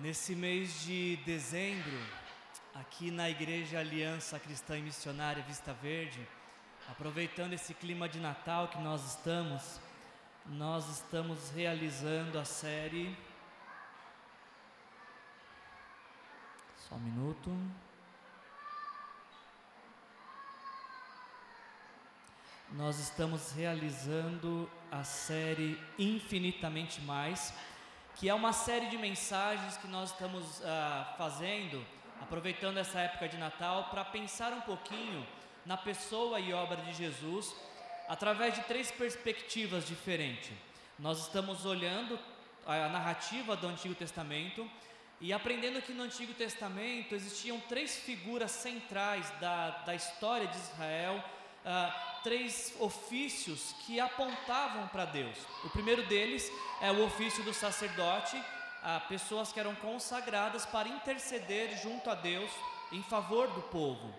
Nesse mês de dezembro, aqui na Igreja Aliança Cristã e Missionária Vista Verde, aproveitando esse clima de Natal que nós estamos, nós estamos realizando a série. Só um minuto. Nós estamos realizando a série Infinitamente Mais que é uma série de mensagens que nós estamos uh, fazendo, aproveitando essa época de Natal, para pensar um pouquinho na pessoa e obra de Jesus, através de três perspectivas diferentes. Nós estamos olhando a narrativa do Antigo Testamento e aprendendo que no Antigo Testamento existiam três figuras centrais da, da história de Israel, uh, três ofícios que apontavam para Deus. O primeiro deles é o ofício do sacerdote, a pessoas que eram consagradas para interceder junto a Deus em favor do povo.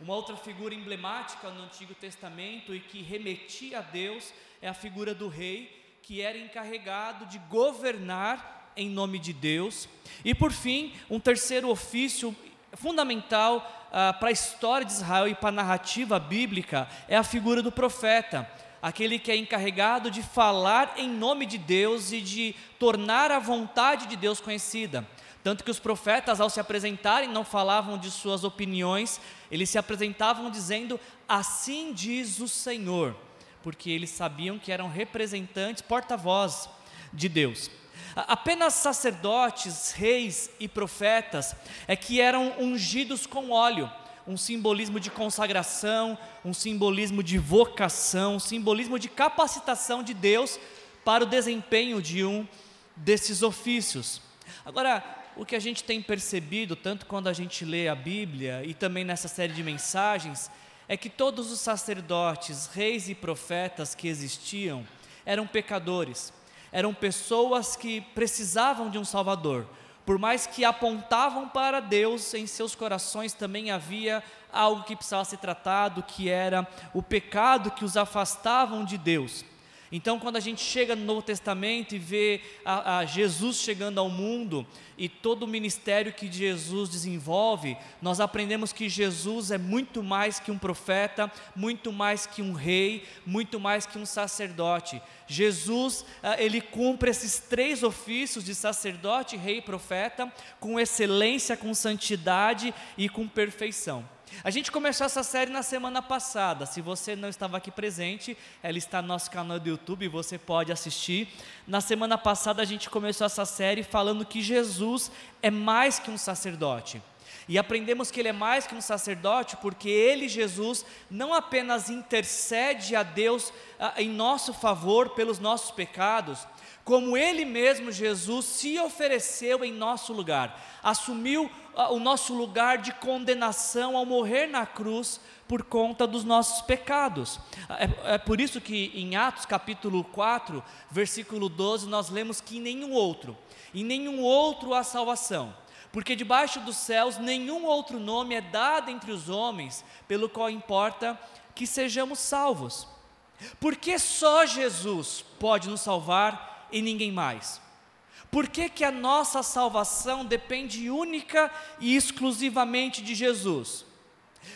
Uma outra figura emblemática no Antigo Testamento e que remetia a Deus é a figura do rei, que era encarregado de governar em nome de Deus. E por fim, um terceiro ofício fundamental ah, para a história de Israel e para a narrativa bíblica é a figura do profeta, aquele que é encarregado de falar em nome de Deus e de tornar a vontade de Deus conhecida. Tanto que os profetas, ao se apresentarem, não falavam de suas opiniões, eles se apresentavam dizendo: Assim diz o Senhor, porque eles sabiam que eram representantes, porta-voz de Deus. Apenas sacerdotes, reis e profetas é que eram ungidos com óleo, um simbolismo de consagração, um simbolismo de vocação, um simbolismo de capacitação de Deus para o desempenho de um desses ofícios. Agora, o que a gente tem percebido, tanto quando a gente lê a Bíblia e também nessa série de mensagens, é que todos os sacerdotes, reis e profetas que existiam eram pecadores eram pessoas que precisavam de um Salvador. Por mais que apontavam para Deus, em seus corações também havia algo que precisava ser tratado, que era o pecado que os afastavam de Deus. Então, quando a gente chega no Novo Testamento e vê a, a Jesus chegando ao mundo e todo o ministério que Jesus desenvolve, nós aprendemos que Jesus é muito mais que um profeta, muito mais que um rei, muito mais que um sacerdote. Jesus, ah, ele cumpre esses três ofícios de sacerdote, rei e profeta com excelência, com santidade e com perfeição. A gente começou essa série na semana passada. Se você não estava aqui presente, ela está no nosso canal do YouTube, você pode assistir. Na semana passada a gente começou essa série falando que Jesus é mais que um sacerdote. E aprendemos que ele é mais que um sacerdote, porque ele, Jesus, não apenas intercede a Deus ah, em nosso favor pelos nossos pecados, como ele mesmo, Jesus, se ofereceu em nosso lugar, assumiu o nosso lugar de condenação ao morrer na cruz por conta dos nossos pecados. É, é, por isso que em Atos capítulo 4, versículo 12, nós lemos que em nenhum outro, em nenhum outro há salvação, porque debaixo dos céus nenhum outro nome é dado entre os homens, pelo qual importa que sejamos salvos. Porque só Jesus pode nos salvar e ninguém mais. Por que, que a nossa salvação depende única e exclusivamente de Jesus?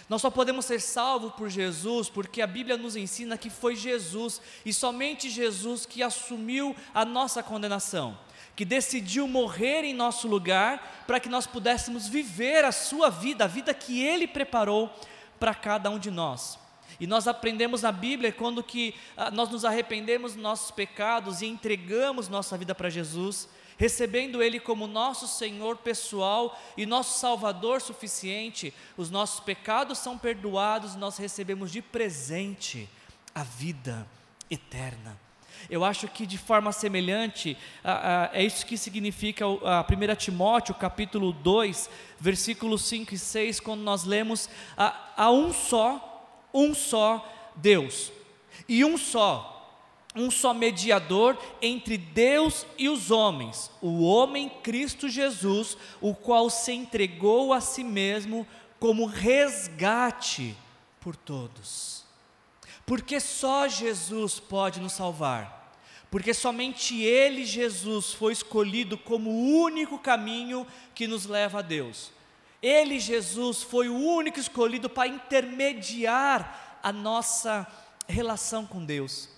Nós só podemos ser salvos por Jesus porque a Bíblia nos ensina que foi Jesus e somente Jesus que assumiu a nossa condenação, que decidiu morrer em nosso lugar para que nós pudéssemos viver a sua vida, a vida que Ele preparou para cada um de nós. E nós aprendemos na Bíblia quando que ah, nós nos arrependemos dos nossos pecados e entregamos nossa vida para Jesus, recebendo Ele como nosso Senhor pessoal e nosso Salvador suficiente, os nossos pecados são perdoados, nós recebemos de presente a vida eterna. Eu acho que de forma semelhante, é isso que significa a 1 Timóteo, capítulo 2, versículos 5 e 6, quando nós lemos: há um só, um só Deus, e um só um só mediador entre Deus e os homens, o homem Cristo Jesus, o qual se entregou a si mesmo como resgate por todos. Porque só Jesus pode nos salvar. porque somente Ele, Jesus, foi escolhido como o único caminho que nos leva a Deus. Ele, Jesus, foi o único escolhido para intermediar a nossa relação com Deus.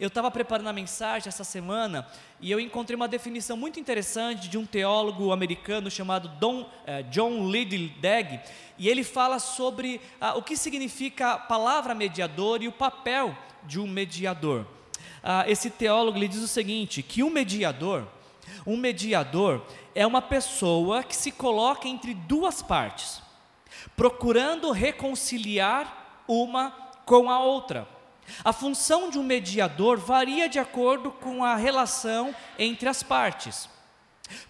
Eu estava preparando a mensagem essa semana e eu encontrei uma definição muito interessante de um teólogo americano chamado Don, eh, John Liddell e ele fala sobre ah, o que significa a palavra mediador e o papel de um mediador. Ah, esse teólogo ele diz o seguinte: que um mediador, um mediador é uma pessoa que se coloca entre duas partes, procurando reconciliar uma com a outra. A função de um mediador varia de acordo com a relação entre as partes.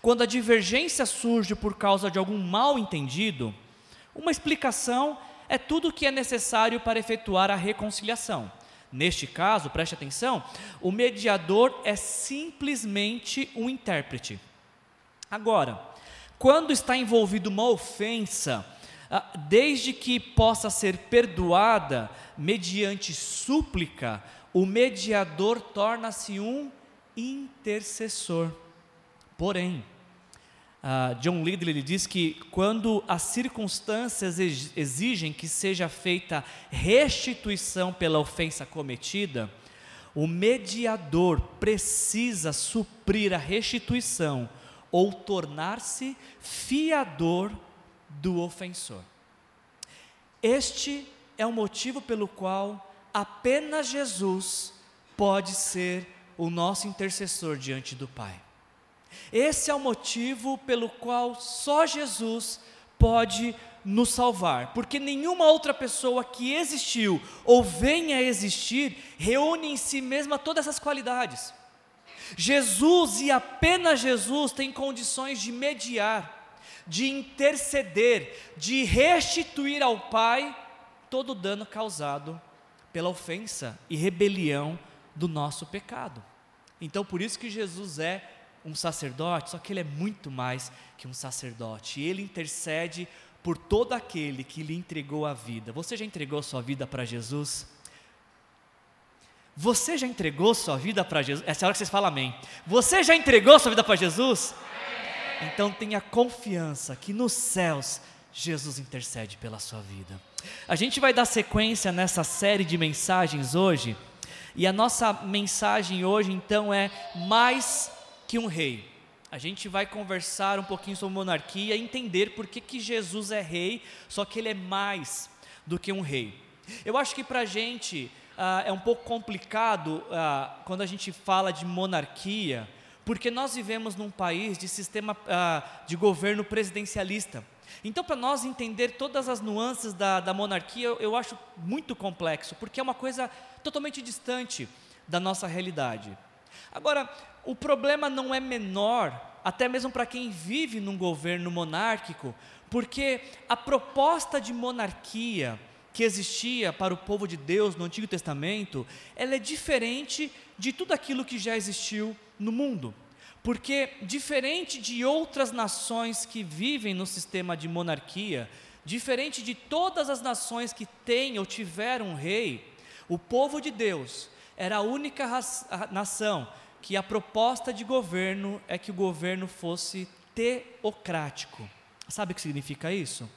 Quando a divergência surge por causa de algum mal entendido, uma explicação é tudo o que é necessário para efetuar a reconciliação. Neste caso, preste atenção, o mediador é simplesmente um intérprete. Agora, quando está envolvido uma ofensa, ah, desde que possa ser perdoada mediante súplica, o mediador torna-se um intercessor. Porém, uh, John Lidley diz que quando as circunstâncias exigem que seja feita restituição pela ofensa cometida, o mediador precisa suprir a restituição ou tornar-se fiador do ofensor. Este é o motivo pelo qual apenas Jesus pode ser o nosso intercessor diante do Pai. Esse é o motivo pelo qual só Jesus pode nos salvar, porque nenhuma outra pessoa que existiu ou venha a existir reúne em si mesma todas essas qualidades. Jesus e apenas Jesus tem condições de mediar, de interceder, de restituir ao Pai todo o dano causado pela ofensa e rebelião do nosso pecado. Então, por isso que Jesus é um sacerdote, só que ele é muito mais que um sacerdote. Ele intercede por todo aquele que lhe entregou a vida. Você já entregou sua vida para Jesus? Você já entregou sua vida para Jesus? Essa é a hora que vocês falam amém. Você já entregou sua vida para Jesus? Então tenha confiança que nos céus Jesus intercede pela sua vida. A gente vai dar sequência nessa série de mensagens hoje, e a nossa mensagem hoje então é mais que um rei. A gente vai conversar um pouquinho sobre monarquia, entender por que, que Jesus é rei, só que ele é mais do que um rei. Eu acho que para a gente ah, é um pouco complicado ah, quando a gente fala de monarquia, porque nós vivemos num país de sistema ah, de governo presidencialista. Então, para nós entender todas as nuances da, da monarquia, eu, eu acho muito complexo, porque é uma coisa totalmente distante da nossa realidade. Agora, o problema não é menor, até mesmo para quem vive num governo monárquico, porque a proposta de monarquia que existia para o povo de Deus no Antigo Testamento, ela é diferente de tudo aquilo que já existiu no mundo. Porque, diferente de outras nações que vivem no sistema de monarquia, diferente de todas as nações que têm ou tiveram um rei, o povo de Deus era a única nação que a proposta de governo é que o governo fosse teocrático. Sabe o que significa isso?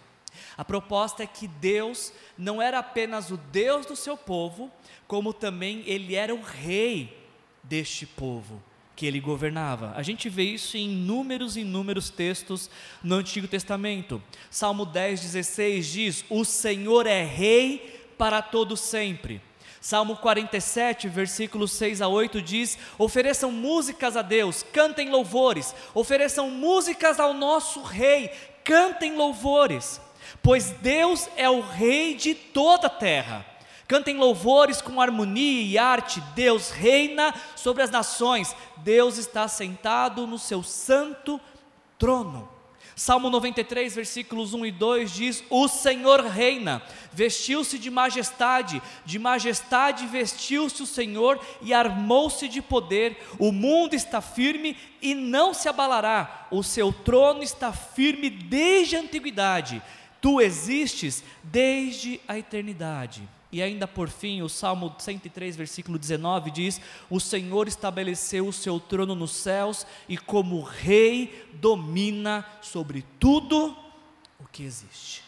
A proposta é que Deus não era apenas o Deus do seu povo, como também ele era o rei deste povo que ele governava. A gente vê isso em inúmeros e inúmeros textos no Antigo Testamento. Salmo 10, 16 diz: O Senhor é rei para todo sempre. Salmo 47, versículos 6 a 8 diz: Ofereçam músicas a Deus, cantem louvores, ofereçam músicas ao nosso rei, cantem louvores, pois Deus é o rei de toda a terra. Cantem louvores com harmonia e arte. Deus reina sobre as nações. Deus está sentado no seu santo trono. Salmo 93, versículos 1 e 2 diz: O Senhor reina, vestiu-se de majestade, de majestade vestiu-se o Senhor e armou-se de poder. O mundo está firme e não se abalará, o seu trono está firme desde a antiguidade, tu existes desde a eternidade. E ainda por fim, o Salmo 103, versículo 19 diz: O Senhor estabeleceu o seu trono nos céus e, como Rei, domina sobre tudo o que existe.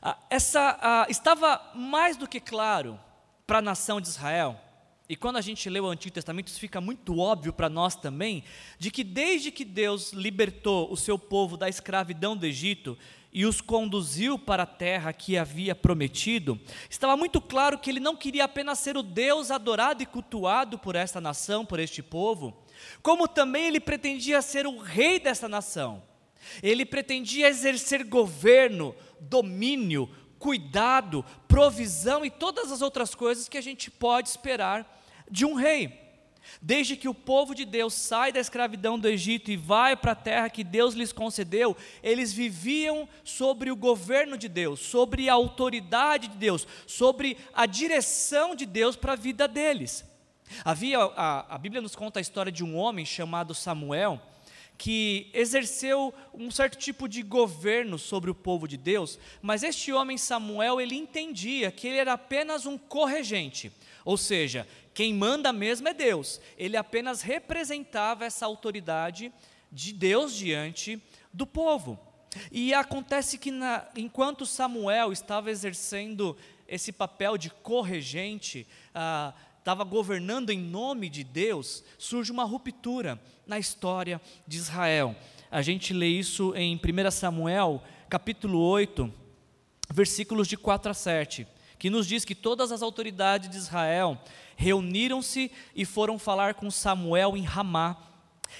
Ah, essa ah, estava mais do que claro para a nação de Israel. E quando a gente lê o Antigo Testamento, isso fica muito óbvio para nós também, de que desde que Deus libertou o seu povo da escravidão do Egito e os conduziu para a terra que havia prometido, estava muito claro que ele não queria apenas ser o Deus adorado e cultuado por esta nação, por este povo, como também ele pretendia ser o rei dessa nação. Ele pretendia exercer governo, domínio, cuidado, provisão e todas as outras coisas que a gente pode esperar de um rei. Desde que o povo de Deus sai da escravidão do Egito e vai para a terra que Deus lhes concedeu, eles viviam sobre o governo de Deus, sobre a autoridade de Deus, sobre a direção de Deus para a vida deles. Havia, a, a Bíblia nos conta a história de um homem chamado Samuel, que exerceu um certo tipo de governo sobre o povo de Deus, mas este homem Samuel, ele entendia que ele era apenas um corregente, ou seja, quem manda mesmo é Deus. Ele apenas representava essa autoridade de Deus diante do povo. E acontece que na, enquanto Samuel estava exercendo esse papel de corregente, ah, estava governando em nome de Deus, surge uma ruptura na história de Israel. A gente lê isso em 1 Samuel, capítulo 8, versículos de 4 a 7, que nos diz que todas as autoridades de Israel reuniram-se e foram falar com Samuel em Ramá,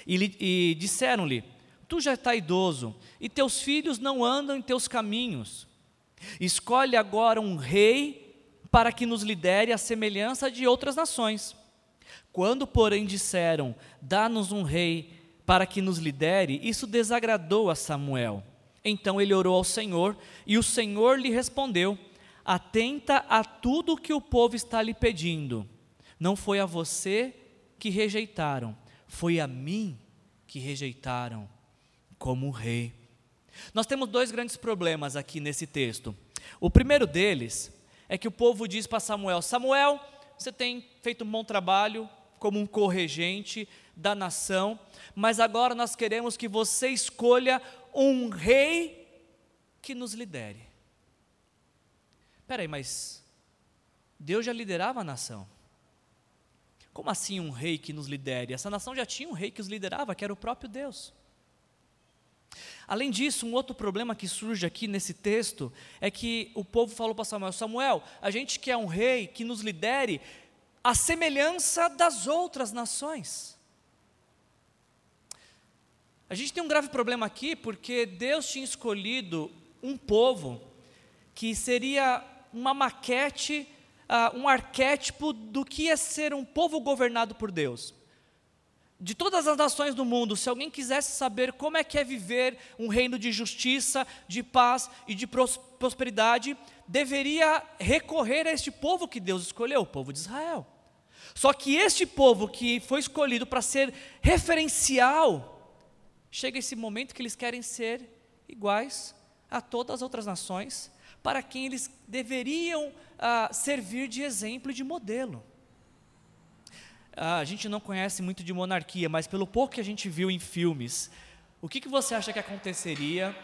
e, e disseram-lhe: Tu já está idoso, e teus filhos não andam em teus caminhos. Escolhe agora um rei para que nos lidere à semelhança de outras nações. Quando, porém, disseram: Dá-nos um rei para que nos lidere, isso desagradou a Samuel. Então ele orou ao Senhor, e o Senhor lhe respondeu: Atenta a tudo que o povo está lhe pedindo. Não foi a você que rejeitaram, foi a mim que rejeitaram como rei. Nós temos dois grandes problemas aqui nesse texto. O primeiro deles é que o povo diz para Samuel: Samuel, você tem feito um bom trabalho como um corregente da nação, mas agora nós queremos que você escolha um rei que nos lidere. Espera aí, mas Deus já liderava a nação. Como assim um rei que nos lidere? Essa nação já tinha um rei que os liderava, que era o próprio Deus. Além disso, um outro problema que surge aqui nesse texto é que o povo falou para Samuel: Samuel, a gente quer um rei que nos lidere à semelhança das outras nações. A gente tem um grave problema aqui porque Deus tinha escolhido um povo que seria uma maquete, uh, um arquétipo do que é ser um povo governado por Deus de todas as nações do mundo, se alguém quisesse saber como é que é viver um reino de justiça, de paz e de prosperidade, deveria recorrer a este povo que Deus escolheu, o povo de Israel. Só que este povo que foi escolhido para ser referencial, chega esse momento que eles querem ser iguais a todas as outras nações, para quem eles deveriam ah, servir de exemplo e de modelo a gente não conhece muito de monarquia, mas pelo pouco que a gente viu em filmes, o que, que você acha que aconteceria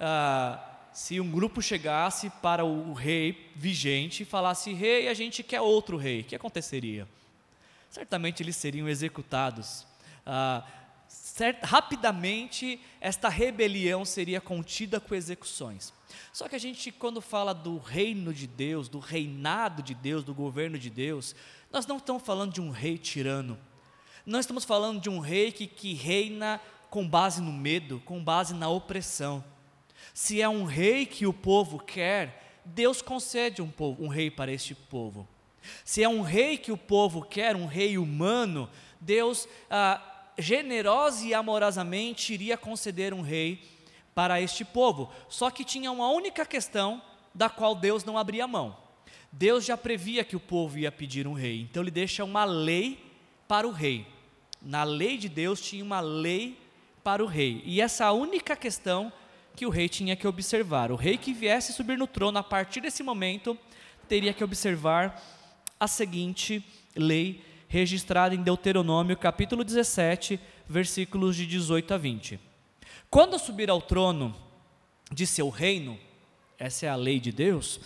uh, se um grupo chegasse para o, rei vigente e falasse: Rei, a gente quer outro rei? O que aconteceria? Certamente eles seriam executados. Uh, cert, rapidamente, esta rebelião seria contida com execuções. Só que a gente, quando fala do reino de Deus, do reinado de Deus, do governo de Deus, nós não estamos falando de um rei tirano. Nós estamos falando de um rei que, que reina com base no medo, com base na opressão. Se é um rei que o povo quer, Deus concede um, povo, um rei para este povo. Se é um rei que o povo quer, um rei humano, Deus ah, generosa e amorosamente iria conceder um rei para este povo. Só que tinha uma única questão da qual Deus não abria mão. Deus já previa que o povo ia pedir um rei, então ele deixa uma lei para o rei. Na lei de Deus tinha uma lei para o rei, e essa é única questão que o rei tinha que observar. O rei que viesse subir no trono a partir desse momento teria que observar a seguinte lei registrada em Deuteronômio, capítulo 17, versículos de 18 a 20. Quando subir ao trono de seu reino, essa é a lei de Deus,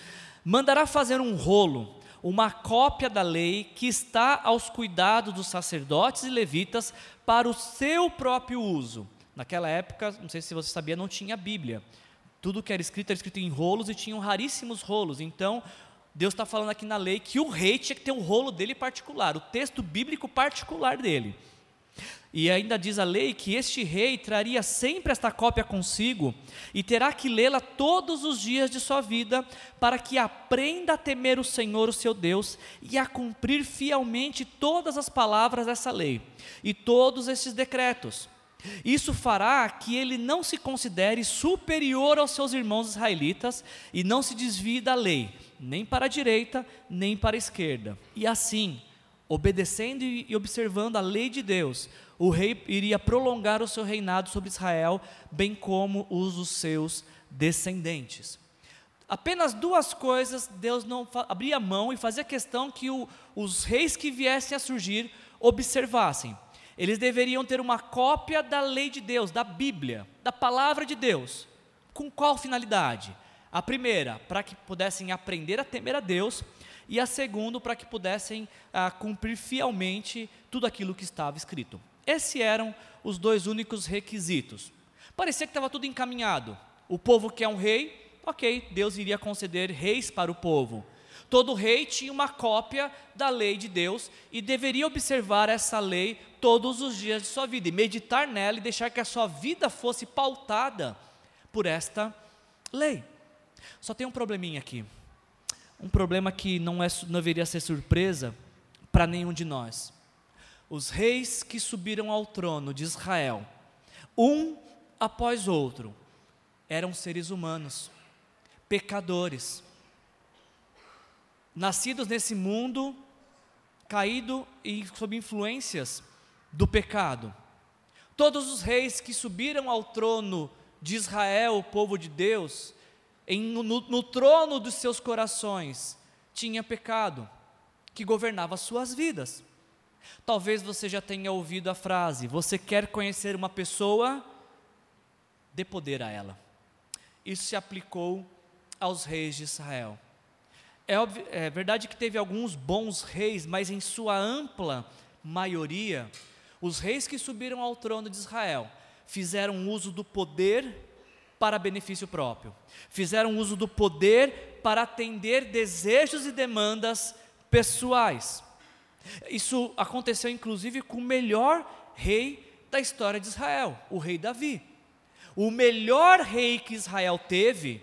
mandará fazer um rolo, uma cópia da lei que está aos cuidados dos sacerdotes e levitas para o seu próprio uso. Naquela época, não sei se você sabia, não tinha Bíblia. Tudo que era escrito era escrito em rolos e tinham raríssimos rolos. Então, Deus está falando aqui na lei que o rei tinha que ter o rolo dele particular, o texto bíblico particular dele. E ainda diz a lei que este rei traria sempre esta cópia consigo e terá que lê-la todos os dias de sua vida, para que aprenda a temer o Senhor, o seu Deus, e a cumprir fielmente todas as palavras dessa lei e todos estes decretos. Isso fará que ele não se considere superior aos seus irmãos israelitas e não se desvie da lei, nem para a direita, nem para a esquerda. E assim, obedecendo e observando a lei de Deus, o rei iria prolongar o seu reinado sobre Israel, bem como os dos seus descendentes. Apenas duas coisas Deus não abria mão e fazia questão que o, os reis que viessem a surgir observassem. Eles deveriam ter uma cópia da lei de Deus, da Bíblia, da palavra de Deus. Com qual finalidade? A primeira, para que pudessem aprender a temer a Deus, e a segunda, para que pudessem ah, cumprir fielmente tudo aquilo que estava escrito. Esses eram os dois únicos requisitos. Parecia que estava tudo encaminhado. O povo quer um rei, ok, Deus iria conceder reis para o povo. Todo rei tinha uma cópia da lei de Deus e deveria observar essa lei todos os dias de sua vida e meditar nela e deixar que a sua vida fosse pautada por esta lei. Só tem um probleminha aqui. Um problema que não, é, não deveria ser surpresa para nenhum de nós. Os reis que subiram ao trono de Israel, um após outro, eram seres humanos, pecadores, nascidos nesse mundo caído e sob influências do pecado. Todos os reis que subiram ao trono de Israel, o povo de Deus, em, no, no trono dos seus corações tinha pecado que governava suas vidas. Talvez você já tenha ouvido a frase: Você quer conhecer uma pessoa? Dê poder a ela. Isso se aplicou aos reis de Israel. É, é verdade que teve alguns bons reis, mas em sua ampla maioria, os reis que subiram ao trono de Israel fizeram uso do poder para benefício próprio. Fizeram uso do poder para atender desejos e demandas pessoais. Isso aconteceu inclusive com o melhor rei da história de Israel, o rei Davi. O melhor rei que Israel teve,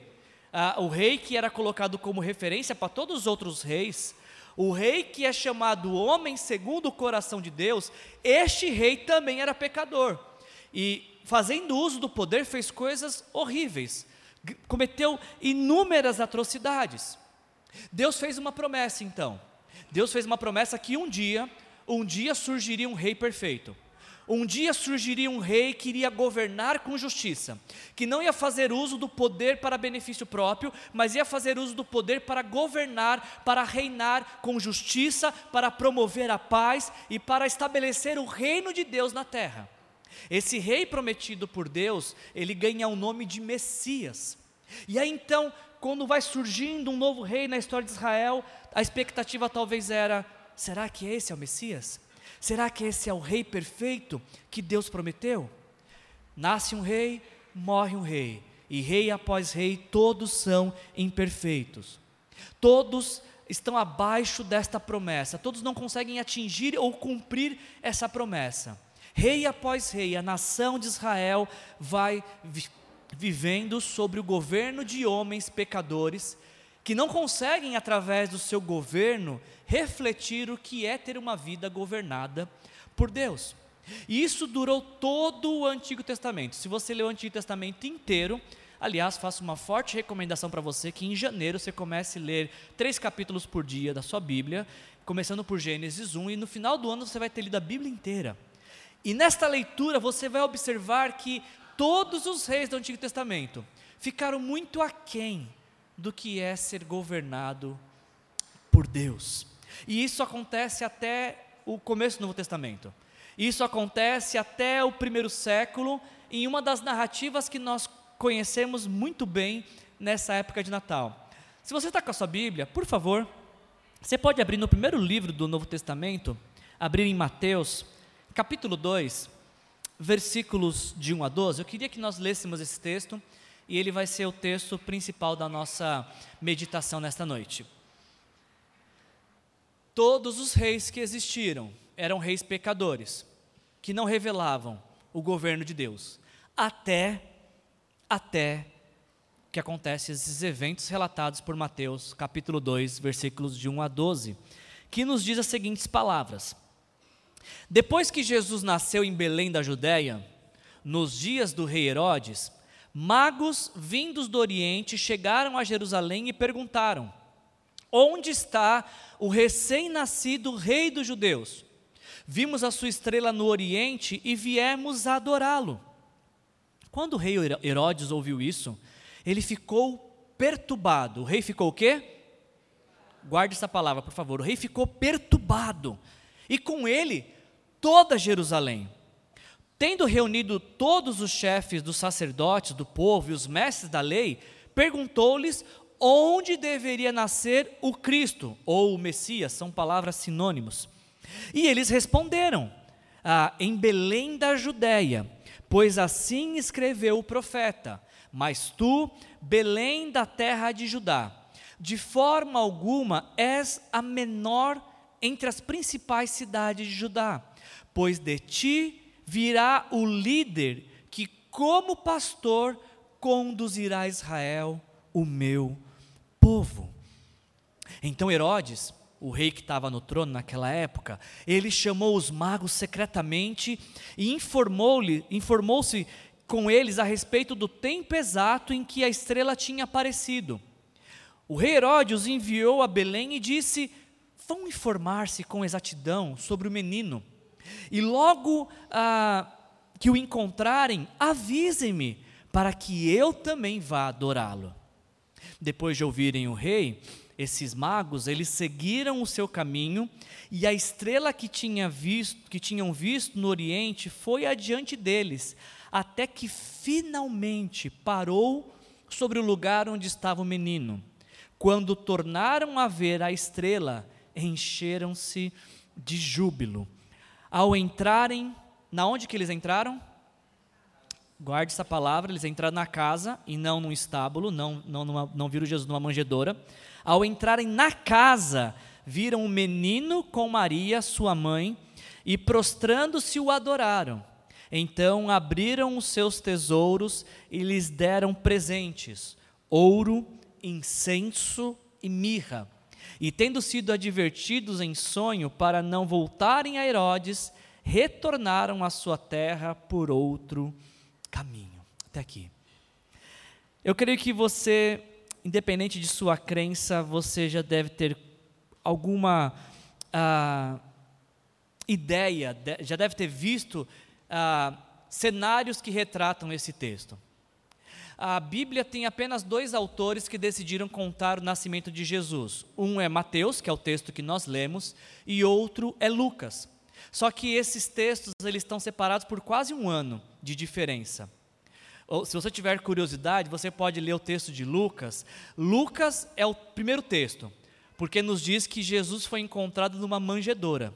uh, o rei que era colocado como referência para todos os outros reis, o rei que é chamado homem segundo o coração de Deus, este rei também era pecador. E fazendo uso do poder, fez coisas horríveis, cometeu inúmeras atrocidades. Deus fez uma promessa então. Deus fez uma promessa que um dia, um dia surgiria um rei perfeito. Um dia surgiria um rei que iria governar com justiça, que não ia fazer uso do poder para benefício próprio, mas ia fazer uso do poder para governar, para reinar com justiça, para promover a paz e para estabelecer o reino de Deus na terra. Esse rei prometido por Deus, ele ganha o nome de Messias. E aí então, quando vai surgindo um novo rei na história de Israel, a expectativa talvez era: será que esse é o Messias? Será que esse é o rei perfeito que Deus prometeu? Nasce um rei, morre um rei, e rei após rei, todos são imperfeitos. Todos estão abaixo desta promessa, todos não conseguem atingir ou cumprir essa promessa. Rei após rei, a nação de Israel vai vi vivendo sobre o governo de homens pecadores que não conseguem, através do seu governo, refletir o que é ter uma vida governada por Deus. E isso durou todo o Antigo Testamento. Se você ler o Antigo Testamento inteiro, aliás, faço uma forte recomendação para você que em janeiro você comece a ler três capítulos por dia da sua Bíblia, começando por Gênesis 1, e no final do ano você vai ter lido a Bíblia inteira. E nesta leitura você vai observar que todos os reis do Antigo Testamento ficaram muito aquém do que é ser governado por Deus. E isso acontece até o começo do Novo Testamento. Isso acontece até o primeiro século, em uma das narrativas que nós conhecemos muito bem nessa época de Natal. Se você está com a sua Bíblia, por favor, você pode abrir no primeiro livro do Novo Testamento, abrir em Mateus, capítulo 2, versículos de 1 a 12. Eu queria que nós lêssemos esse texto e ele vai ser o texto principal da nossa meditação nesta noite. Todos os reis que existiram eram reis pecadores, que não revelavam o governo de Deus, até até que acontecem esses eventos relatados por Mateus, capítulo 2, versículos de 1 a 12, que nos diz as seguintes palavras: Depois que Jesus nasceu em Belém da Judéia, nos dias do rei Herodes, magos vindos do Oriente chegaram a Jerusalém e perguntaram: Onde está o recém-nascido rei dos judeus? Vimos a sua estrela no Oriente e viemos adorá-lo. Quando o rei Herodes ouviu isso, ele ficou perturbado. O rei ficou o quê? Guarde essa palavra, por favor. O rei ficou perturbado. E com ele, toda Jerusalém. Tendo reunido todos os chefes dos sacerdotes do povo e os mestres da lei, perguntou-lhes onde deveria nascer o Cristo ou o Messias, são palavras sinônimos. E eles responderam: ah, em Belém da Judéia, pois assim escreveu o profeta. Mas tu, Belém da terra de Judá, de forma alguma és a menor entre as principais cidades de Judá, pois de ti virá o líder que, como pastor, conduzirá Israel, o meu povo. Então Herodes, o rei que estava no trono naquela época, ele chamou os magos secretamente e informou-se informou com eles a respeito do tempo exato em que a estrela tinha aparecido. O rei Herodes enviou a Belém e disse: Vão informar-se com exatidão sobre o menino. E logo ah, que o encontrarem, avisem-me, para que eu também vá adorá-lo. Depois de ouvirem o rei, esses magos, eles seguiram o seu caminho e a estrela que, tinha visto, que tinham visto no oriente foi adiante deles, até que finalmente parou sobre o lugar onde estava o menino. Quando tornaram a ver a estrela, encheram-se de júbilo. Ao entrarem, na onde que eles entraram? Guarde essa palavra, eles entraram na casa e não num estábulo, não, não, numa, não viram Jesus numa manjedoura. Ao entrarem na casa, viram o um menino com Maria, sua mãe, e prostrando-se o adoraram. Então abriram os seus tesouros e lhes deram presentes: ouro, incenso e mirra. E tendo sido advertidos em sonho para não voltarem a Herodes, retornaram à sua terra por outro caminho. Até aqui. Eu creio que você, independente de sua crença, você já deve ter alguma ah, ideia, já deve ter visto ah, cenários que retratam esse texto. A Bíblia tem apenas dois autores que decidiram contar o nascimento de Jesus. Um é Mateus, que é o texto que nós lemos, e outro é Lucas. Só que esses textos eles estão separados por quase um ano de diferença. Se você tiver curiosidade, você pode ler o texto de Lucas. Lucas é o primeiro texto, porque nos diz que Jesus foi encontrado numa manjedoura.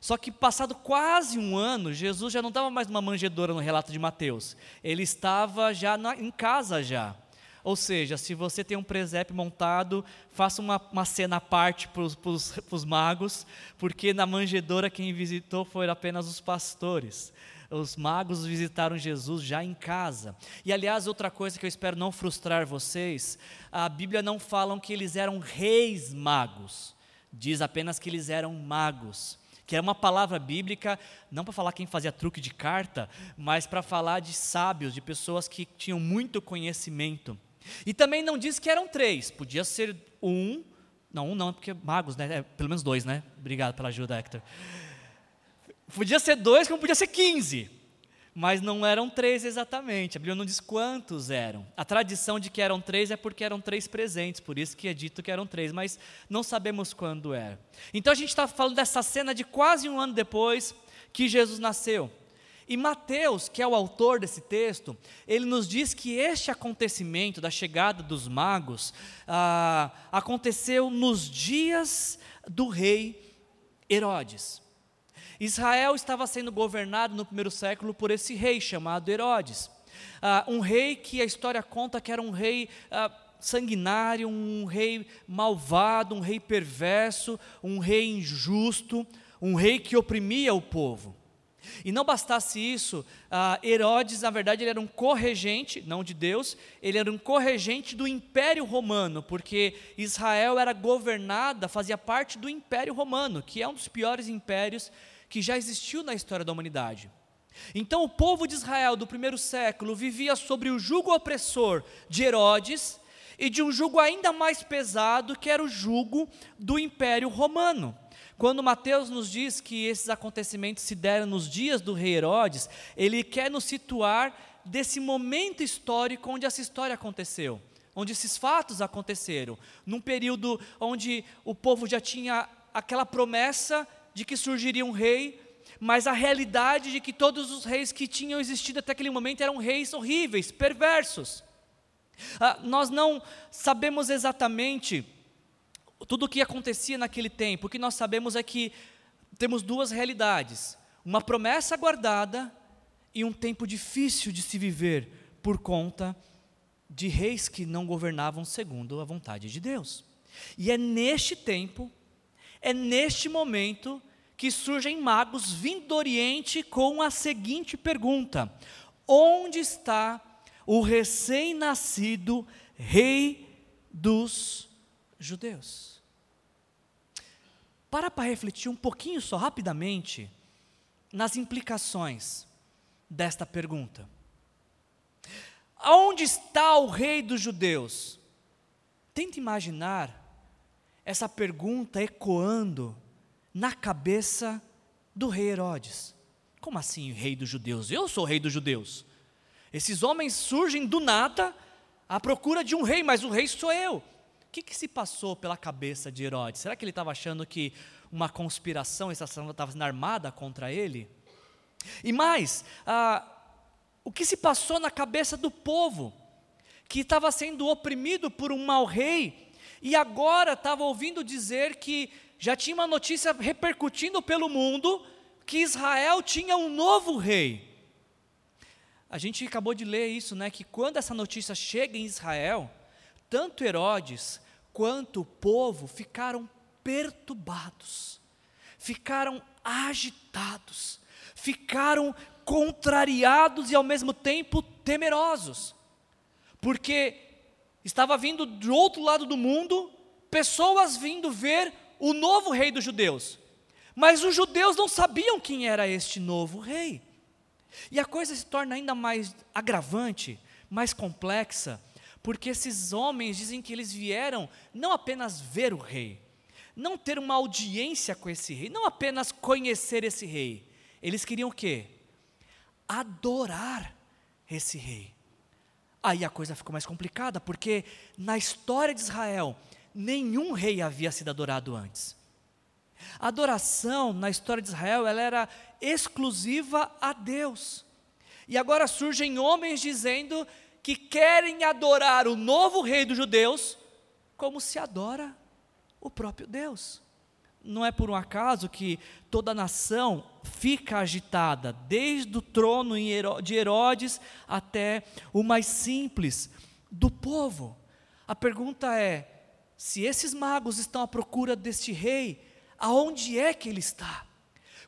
Só que passado quase um ano, Jesus já não estava mais numa manjedoura no relato de Mateus. Ele estava já na, em casa já. Ou seja, se você tem um presépio montado, faça uma, uma cena à parte para os magos, porque na manjedoura quem visitou foram apenas os pastores. Os magos visitaram Jesus já em casa. E aliás, outra coisa que eu espero não frustrar vocês, a Bíblia não fala que eles eram reis magos, diz apenas que eles eram magos que é uma palavra bíblica, não para falar quem fazia truque de carta, mas para falar de sábios, de pessoas que tinham muito conhecimento. E também não diz que eram três, podia ser um, não, um não, porque magos, né? É, pelo menos dois, né? Obrigado pela ajuda, Hector. Podia ser dois, como podia ser quinze. Mas não eram três exatamente. A Bíblia não diz quantos eram. A tradição de que eram três é porque eram três presentes, por isso que é dito que eram três, mas não sabemos quando era. Então a gente está falando dessa cena de quase um ano depois que Jesus nasceu. E Mateus, que é o autor desse texto, ele nos diz que este acontecimento da chegada dos magos ah, aconteceu nos dias do rei Herodes. Israel estava sendo governado no primeiro século por esse rei chamado Herodes. Ah, um rei que a história conta que era um rei ah, sanguinário, um rei malvado, um rei perverso, um rei injusto, um rei que oprimia o povo. E não bastasse isso, ah, Herodes, na verdade, ele era um corregente, não de Deus, ele era um corregente do Império Romano, porque Israel era governada, fazia parte do Império Romano, que é um dos piores impérios que já existiu na história da humanidade. Então, o povo de Israel do primeiro século vivia sobre o jugo opressor de Herodes e de um jugo ainda mais pesado, que era o jugo do Império Romano. Quando Mateus nos diz que esses acontecimentos se deram nos dias do rei Herodes, ele quer nos situar desse momento histórico onde essa história aconteceu, onde esses fatos aconteceram, num período onde o povo já tinha aquela promessa de que surgiria um rei, mas a realidade de que todos os reis que tinham existido até aquele momento eram reis horríveis, perversos. Ah, nós não sabemos exatamente tudo o que acontecia naquele tempo. O que nós sabemos é que temos duas realidades: uma promessa guardada e um tempo difícil de se viver por conta de reis que não governavam segundo a vontade de Deus. E é neste tempo, é neste momento que surgem magos vindo do Oriente com a seguinte pergunta: Onde está o recém-nascido Rei dos Judeus? Para para refletir um pouquinho só rapidamente nas implicações desta pergunta. Aonde está o rei dos judeus? Tente imaginar essa pergunta ecoando na cabeça do rei Herodes. Como assim, rei dos judeus? Eu sou rei dos judeus. Esses homens surgem do nada à procura de um rei, mas o rei sou eu. O que, que se passou pela cabeça de Herodes? Será que ele estava achando que uma conspiração estava sendo armada contra ele? E mais, ah, o que se passou na cabeça do povo, que estava sendo oprimido por um mau rei, e agora estava ouvindo dizer que já tinha uma notícia repercutindo pelo mundo que Israel tinha um novo rei. A gente acabou de ler isso, né? Que quando essa notícia chega em Israel, tanto Herodes quanto o povo ficaram perturbados, ficaram agitados, ficaram contrariados e ao mesmo tempo temerosos, porque estava vindo do outro lado do mundo pessoas vindo ver o novo rei dos judeus. Mas os judeus não sabiam quem era este novo rei. E a coisa se torna ainda mais agravante, mais complexa, porque esses homens dizem que eles vieram não apenas ver o rei, não ter uma audiência com esse rei, não apenas conhecer esse rei. Eles queriam o quê? Adorar esse rei. Aí a coisa ficou mais complicada, porque na história de Israel, nenhum rei havia sido adorado antes. A adoração na história de Israel ela era exclusiva a Deus. E agora surgem homens dizendo que querem adorar o novo rei dos judeus como se adora o próprio Deus. Não é por um acaso que toda a nação fica agitada, desde o trono de Herodes até o mais simples do povo. A pergunta é: se esses magos estão à procura deste rei, aonde é que ele está?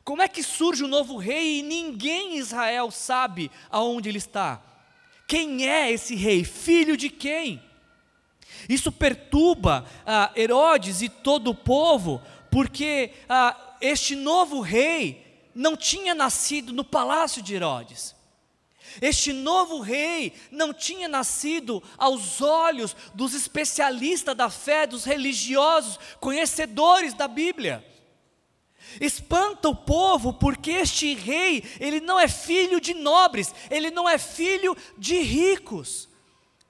Como é que surge o novo rei e ninguém em Israel sabe aonde ele está? Quem é esse rei? Filho de quem? Isso perturba ah, Herodes e todo o povo, porque ah, este novo rei não tinha nascido no palácio de Herodes. Este novo rei não tinha nascido aos olhos dos especialistas da fé, dos religiosos, conhecedores da Bíblia. Espanta o povo porque este rei, ele não é filho de nobres, ele não é filho de ricos.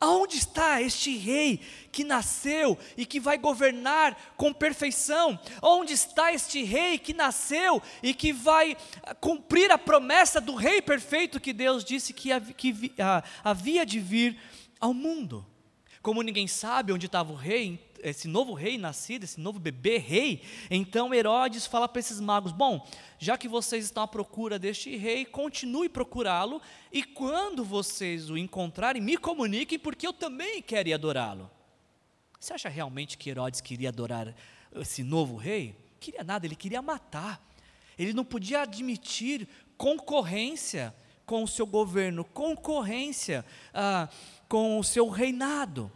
Aonde está este rei que nasceu e que vai governar com perfeição? Onde está este rei que nasceu e que vai cumprir a promessa do rei perfeito que Deus disse que havia de vir ao mundo? Como ninguém sabe onde estava o rei, esse novo rei nascido, esse novo bebê rei, então Herodes fala para esses magos: Bom, já que vocês estão à procura deste rei, continue procurá-lo, e quando vocês o encontrarem, me comuniquem, porque eu também quero adorá-lo. Você acha realmente que Herodes queria adorar esse novo rei? Queria nada, ele queria matar. Ele não podia admitir concorrência com o seu governo, concorrência ah, com o seu reinado.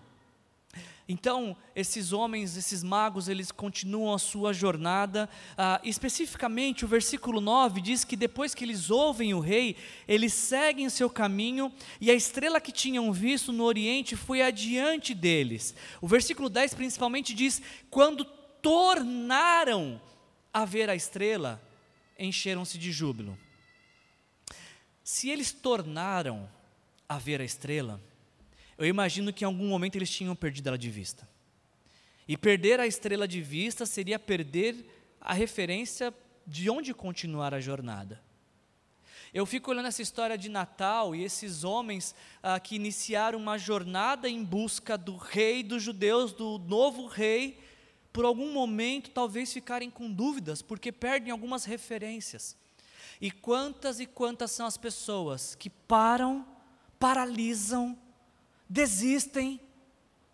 Então, esses homens, esses magos, eles continuam a sua jornada. Ah, especificamente, o versículo 9 diz que depois que eles ouvem o rei, eles seguem seu caminho e a estrela que tinham visto no oriente foi adiante deles. O versículo 10 principalmente diz: quando tornaram a ver a estrela, encheram-se de júbilo. Se eles tornaram a ver a estrela, eu imagino que em algum momento eles tinham perdido ela de vista. E perder a estrela de vista seria perder a referência de onde continuar a jornada. Eu fico olhando essa história de Natal e esses homens ah, que iniciaram uma jornada em busca do rei dos judeus, do novo rei, por algum momento talvez ficarem com dúvidas, porque perdem algumas referências. E quantas e quantas são as pessoas que param, paralisam, desistem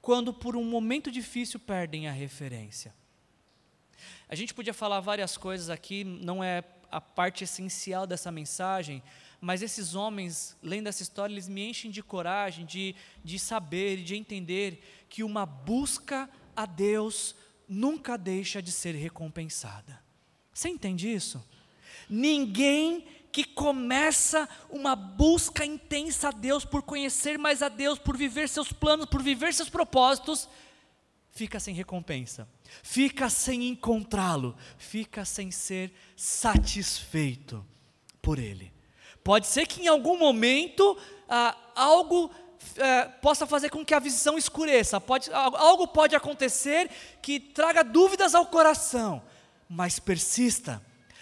quando por um momento difícil perdem a referência. A gente podia falar várias coisas aqui, não é a parte essencial dessa mensagem, mas esses homens, lendo essa história, eles me enchem de coragem, de, de saber e de entender que uma busca a Deus nunca deixa de ser recompensada. Você entende isso? Ninguém que começa uma busca intensa a Deus, por conhecer mais a Deus, por viver seus planos, por viver seus propósitos, fica sem recompensa, fica sem encontrá-lo, fica sem ser satisfeito por Ele. Pode ser que em algum momento ah, algo eh, possa fazer com que a visão escureça, pode, algo pode acontecer que traga dúvidas ao coração, mas persista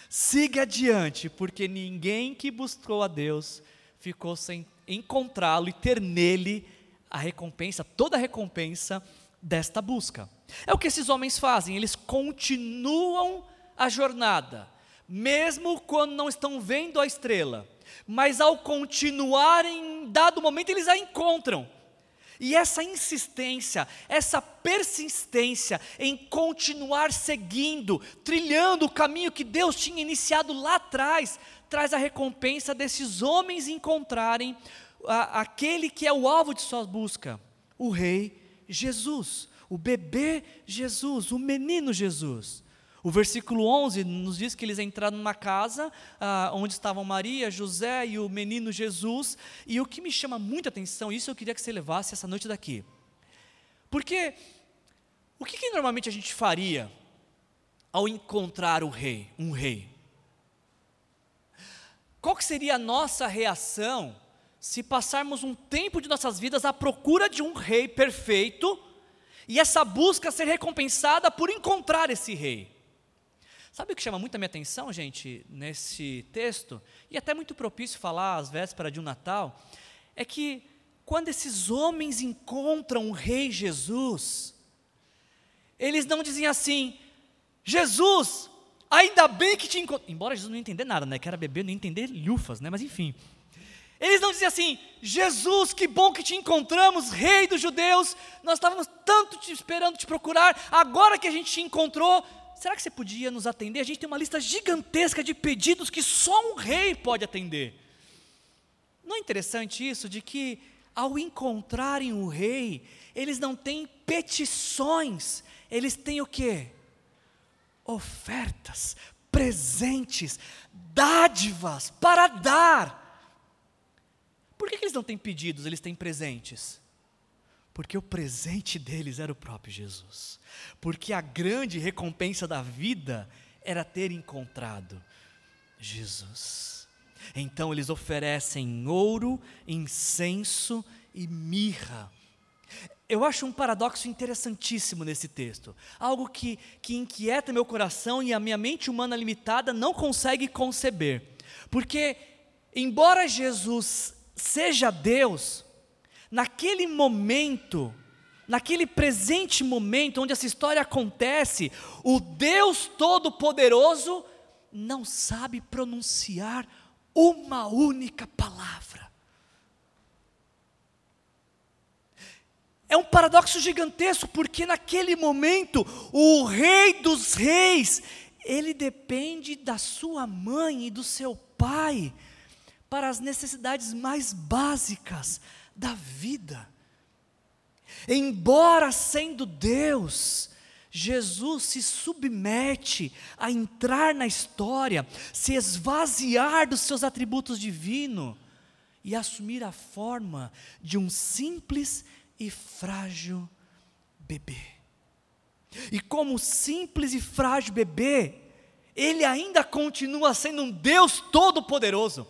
Siga adiante, porque ninguém que buscou a Deus ficou sem encontrá-lo e ter nele a recompensa, toda a recompensa desta busca. É o que esses homens fazem, eles continuam a jornada, mesmo quando não estão vendo a estrela, mas ao continuarem, em dado momento, eles a encontram. E essa insistência, essa persistência em continuar seguindo, trilhando o caminho que Deus tinha iniciado lá atrás, traz a recompensa desses homens encontrarem a, aquele que é o alvo de sua busca, o Rei Jesus, o bebê Jesus, o menino Jesus. O versículo 11 nos diz que eles entraram numa casa ah, onde estavam Maria, José e o menino Jesus. E o que me chama muita atenção, isso eu queria que você levasse essa noite daqui. Porque o que, que normalmente a gente faria ao encontrar o rei, um rei? Qual que seria a nossa reação se passarmos um tempo de nossas vidas à procura de um rei perfeito e essa busca ser recompensada por encontrar esse rei? Sabe o que chama muito a minha atenção, gente, nesse texto, e até muito propício falar às vésperas de um Natal, é que quando esses homens encontram o Rei Jesus, eles não dizem assim, Jesus, ainda bem que te encontrei. Embora Jesus não entender nada, né? Que era bebê, não entender lufas, né? Mas enfim. Eles não dizem assim, Jesus, que bom que te encontramos, Rei dos Judeus, nós estávamos tanto te esperando te procurar, agora que a gente te encontrou, será que você podia nos atender? A gente tem uma lista gigantesca de pedidos que só um rei pode atender. Não é interessante isso de que ao encontrarem o rei, eles não têm petições, eles têm o quê? Ofertas, presentes, dádivas para dar. Por que, que eles não têm pedidos, eles têm presentes? Porque o presente deles era o próprio Jesus. Porque a grande recompensa da vida era ter encontrado Jesus. Então eles oferecem ouro, incenso e mirra. Eu acho um paradoxo interessantíssimo nesse texto. Algo que, que inquieta meu coração e a minha mente humana limitada não consegue conceber. Porque, embora Jesus seja Deus, naquele momento, naquele presente momento onde essa história acontece, o Deus Todo-Poderoso não sabe pronunciar uma única palavra. É um paradoxo gigantesco, porque naquele momento, o Rei dos Reis, ele depende da sua mãe e do seu pai para as necessidades mais básicas da vida. Embora sendo Deus, Jesus se submete a entrar na história, se esvaziar dos seus atributos divinos e assumir a forma de um simples e frágil bebê. E como simples e frágil bebê, ele ainda continua sendo um Deus todo-poderoso.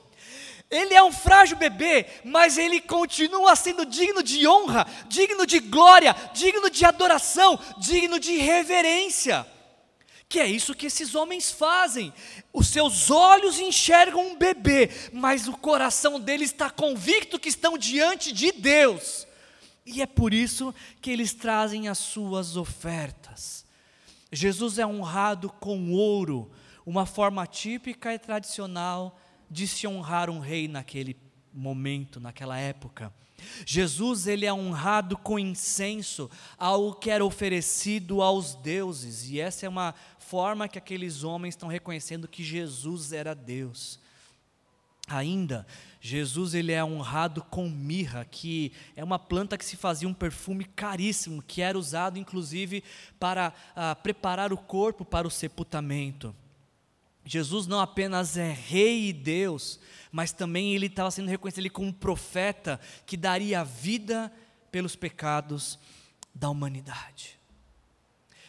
Ele é um frágil bebê, mas ele continua sendo digno de honra, digno de glória, digno de adoração, digno de reverência. Que é isso que esses homens fazem. Os seus olhos enxergam um bebê, mas o coração deles está convicto que estão diante de Deus. E é por isso que eles trazem as suas ofertas. Jesus é honrado com ouro, uma forma típica e tradicional de se honrar um rei naquele momento, naquela época. Jesus ele é honrado com incenso, algo que era oferecido aos deuses, e essa é uma forma que aqueles homens estão reconhecendo que Jesus era Deus. Ainda, Jesus ele é honrado com mirra, que é uma planta que se fazia um perfume caríssimo, que era usado inclusive para ah, preparar o corpo para o sepultamento. Jesus não apenas é rei e Deus, mas também ele estava sendo reconhecido como profeta que daria vida pelos pecados da humanidade.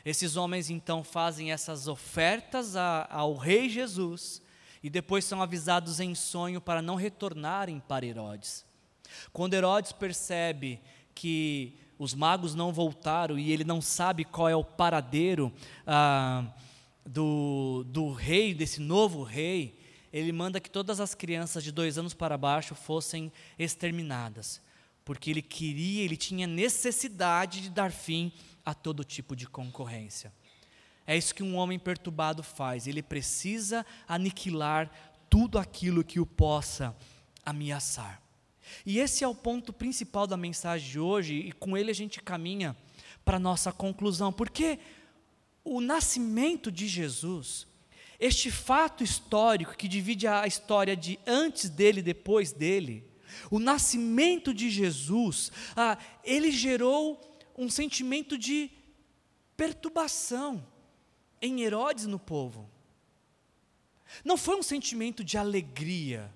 Esses homens então fazem essas ofertas a, ao rei Jesus e depois são avisados em sonho para não retornarem para Herodes. Quando Herodes percebe que os magos não voltaram e ele não sabe qual é o paradeiro, ah, do, do rei, desse novo rei, ele manda que todas as crianças de dois anos para baixo fossem exterminadas, porque ele queria, ele tinha necessidade de dar fim a todo tipo de concorrência. É isso que um homem perturbado faz, ele precisa aniquilar tudo aquilo que o possa ameaçar. E esse é o ponto principal da mensagem de hoje, e com ele a gente caminha para a nossa conclusão, porque o nascimento de Jesus, este fato histórico que divide a história de antes dele e depois dele, o nascimento de Jesus, ah, ele gerou um sentimento de perturbação em Herodes no povo. Não foi um sentimento de alegria,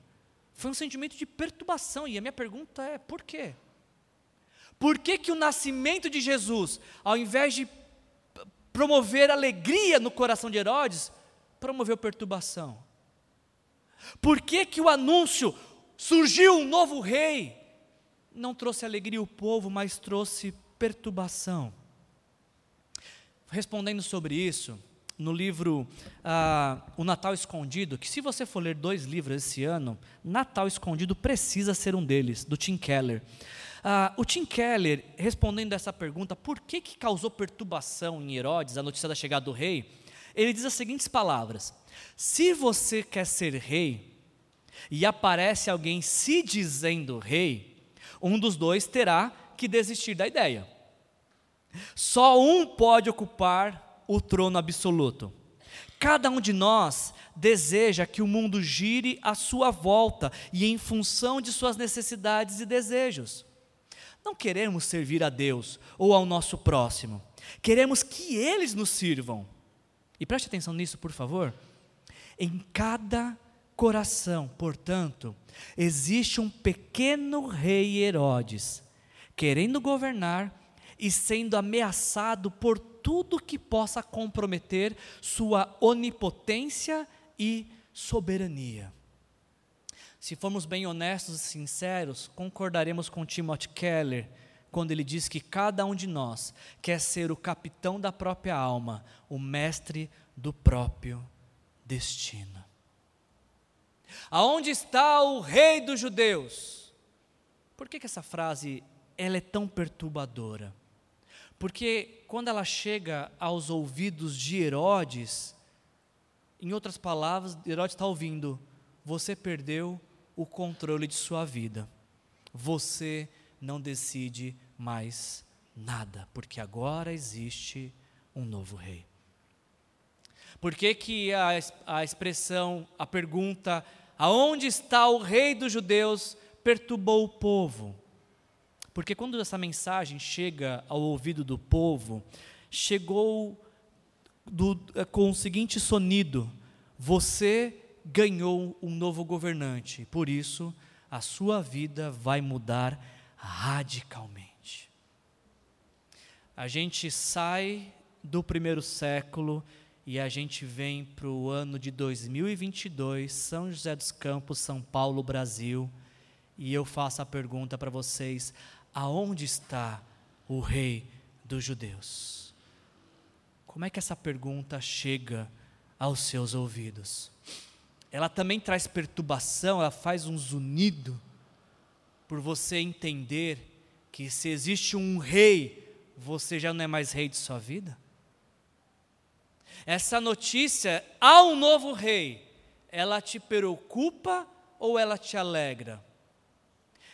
foi um sentimento de perturbação. E a minha pergunta é: por quê? Por que, que o nascimento de Jesus, ao invés de promover alegria no coração de Herodes, promoveu perturbação. Por que, que o anúncio surgiu um novo rei não trouxe alegria ao povo, mas trouxe perturbação? Respondendo sobre isso, no livro ah, O Natal Escondido, que se você for ler dois livros esse ano, Natal Escondido precisa ser um deles, do Tim Keller. Ah, o Tim Keller, respondendo essa pergunta, por que, que causou perturbação em Herodes a notícia da chegada do rei? Ele diz as seguintes palavras: Se você quer ser rei e aparece alguém se dizendo rei, um dos dois terá que desistir da ideia. Só um pode ocupar o trono absoluto. Cada um de nós deseja que o mundo gire à sua volta e em função de suas necessidades e desejos. Não queremos servir a Deus ou ao nosso próximo. Queremos que eles nos sirvam. E preste atenção nisso, por favor. Em cada coração, portanto, existe um pequeno rei Herodes, querendo governar e sendo ameaçado por tudo que possa comprometer sua onipotência e soberania. Se formos bem honestos e sinceros, concordaremos com Timothy Keller quando ele diz que cada um de nós quer ser o capitão da própria alma, o mestre do próprio destino. Aonde está o rei dos judeus? Por que, que essa frase ela é tão perturbadora? Porque quando ela chega aos ouvidos de Herodes, em outras palavras, Herodes está ouvindo: você perdeu o controle de sua vida. Você não decide mais nada, porque agora existe um novo rei. Por que, que a, a expressão, a pergunta, aonde está o rei dos judeus, perturbou o povo? Porque quando essa mensagem chega ao ouvido do povo, chegou do, com o seguinte sonido: Você ganhou um novo governante, por isso a sua vida vai mudar radicalmente. A gente sai do primeiro século e a gente vem para o ano de 2022, São José dos Campos, São Paulo, Brasil, e eu faço a pergunta para vocês: aonde está o Rei dos Judeus? Como é que essa pergunta chega aos seus ouvidos? Ela também traz perturbação, ela faz um zunido por você entender que se existe um rei, você já não é mais rei de sua vida? Essa notícia, há um novo rei, ela te preocupa ou ela te alegra?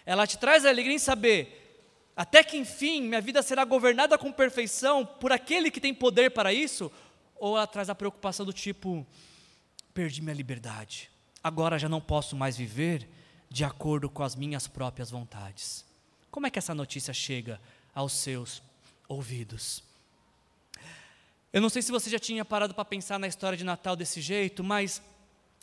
Ela te traz alegria em saber, até que enfim minha vida será governada com perfeição por aquele que tem poder para isso? Ou ela traz a preocupação do tipo, perdi minha liberdade, agora já não posso mais viver de acordo com as minhas próprias vontades. Como é que essa notícia chega aos seus ouvidos? Eu não sei se você já tinha parado para pensar na história de Natal desse jeito, mas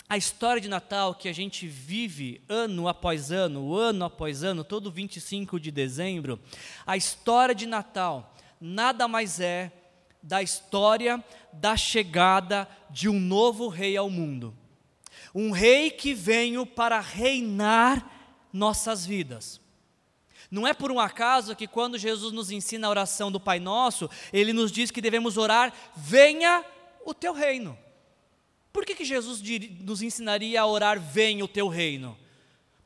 a história de Natal que a gente vive ano após ano, ano após ano, todo 25 de dezembro, a história de Natal nada mais é da história da chegada de um novo rei ao mundo um rei que veio para reinar nossas vidas. Não é por um acaso que quando Jesus nos ensina a oração do Pai Nosso, ele nos diz que devemos orar: venha o teu reino. Por que, que Jesus nos ensinaria a orar: venha o teu reino?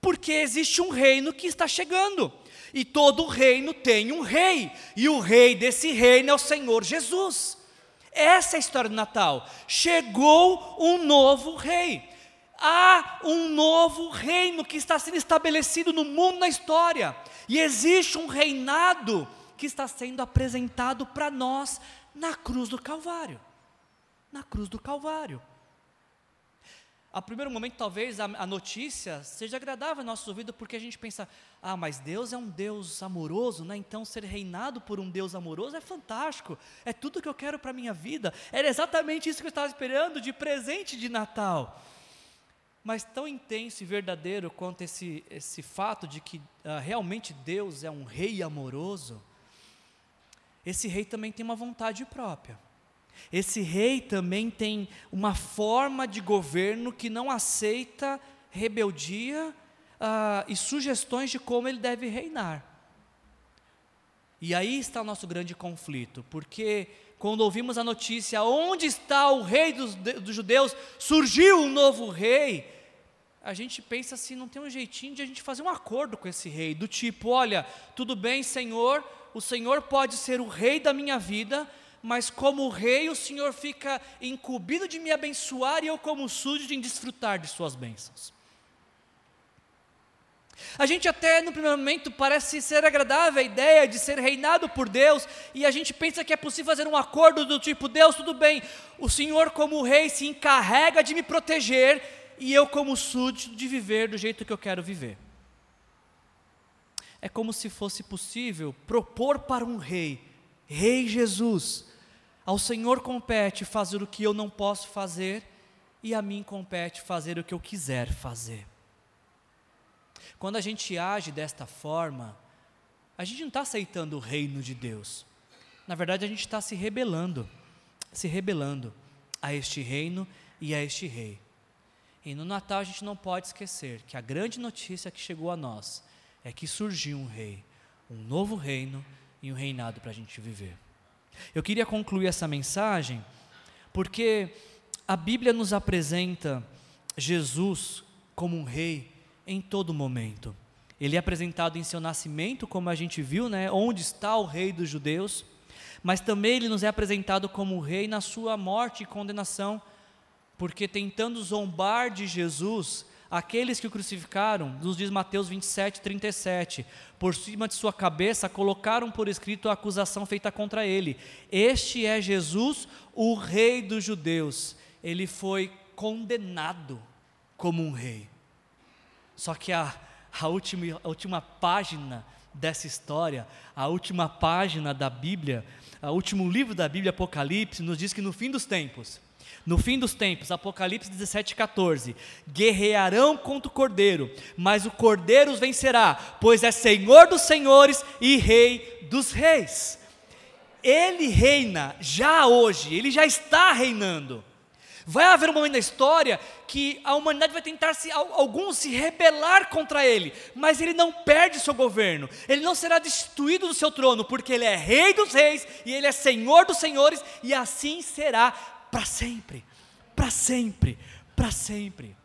Porque existe um reino que está chegando, e todo reino tem um rei, e o rei desse reino é o Senhor Jesus. Essa é a história do Natal. Chegou um novo rei há um novo reino que está sendo estabelecido no mundo, na história, e existe um reinado que está sendo apresentado para nós na cruz do Calvário. Na cruz do Calvário. A primeiro momento, talvez a, a notícia seja agradável ao nosso ouvido, porque a gente pensa, ah, mas Deus é um Deus amoroso, né? então ser reinado por um Deus amoroso é fantástico, é tudo que eu quero para a minha vida, era exatamente isso que eu estava esperando de presente de Natal. Mas tão intenso e verdadeiro quanto esse, esse fato de que uh, realmente Deus é um rei amoroso, esse rei também tem uma vontade própria. Esse rei também tem uma forma de governo que não aceita rebeldia uh, e sugestões de como ele deve reinar. E aí está o nosso grande conflito, porque quando ouvimos a notícia, onde está o rei dos, dos judeus, surgiu um novo rei, a gente pensa assim, não tem um jeitinho de a gente fazer um acordo com esse rei, do tipo, olha, tudo bem, Senhor, o Senhor pode ser o rei da minha vida, mas como rei o Senhor fica incumbido de me abençoar e eu como súdito em desfrutar de suas bênçãos. A gente até no primeiro momento parece ser agradável a ideia de ser reinado por Deus, e a gente pensa que é possível fazer um acordo do tipo: Deus, tudo bem, o Senhor, como rei, se encarrega de me proteger, e eu, como súdito, de viver do jeito que eu quero viver. É como se fosse possível propor para um rei, Rei Jesus, ao Senhor compete fazer o que eu não posso fazer, e a mim compete fazer o que eu quiser fazer. Quando a gente age desta forma, a gente não está aceitando o reino de Deus. Na verdade, a gente está se rebelando, se rebelando a este reino e a este rei. E no Natal a gente não pode esquecer que a grande notícia que chegou a nós é que surgiu um rei, um novo reino e um reinado para a gente viver. Eu queria concluir essa mensagem porque a Bíblia nos apresenta Jesus como um rei em todo momento. Ele é apresentado em seu nascimento, como a gente viu, né, onde está o rei dos judeus, mas também ele nos é apresentado como rei na sua morte e condenação porque tentando zombar de Jesus, aqueles que o crucificaram, nos diz Mateus 27, 37, por cima de sua cabeça colocaram por escrito a acusação feita contra ele. Este é Jesus, o rei dos judeus. Ele foi condenado como um rei. Só que a, a, última, a última página dessa história, a última página da Bíblia, o último livro da Bíblia, Apocalipse, nos diz que no fim dos tempos, no fim dos tempos, Apocalipse 17, 14: guerrearão contra o cordeiro, mas o cordeiro os vencerá, pois é Senhor dos senhores e Rei dos reis. Ele reina já hoje, ele já está reinando. Vai haver um momento da história que a humanidade vai tentar se, alguns se rebelar contra ele, mas ele não perde seu governo, ele não será destituído do seu trono, porque ele é rei dos reis e ele é senhor dos senhores, e assim será para sempre, para sempre, para sempre.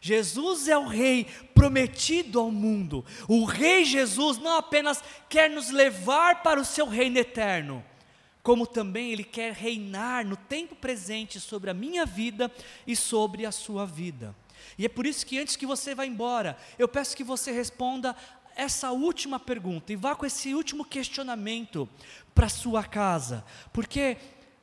Jesus é o Rei prometido ao mundo. O Rei Jesus não apenas quer nos levar para o seu reino eterno, como também Ele quer reinar no tempo presente sobre a minha vida e sobre a sua vida. E é por isso que antes que você vá embora, eu peço que você responda essa última pergunta e vá com esse último questionamento para sua casa, porque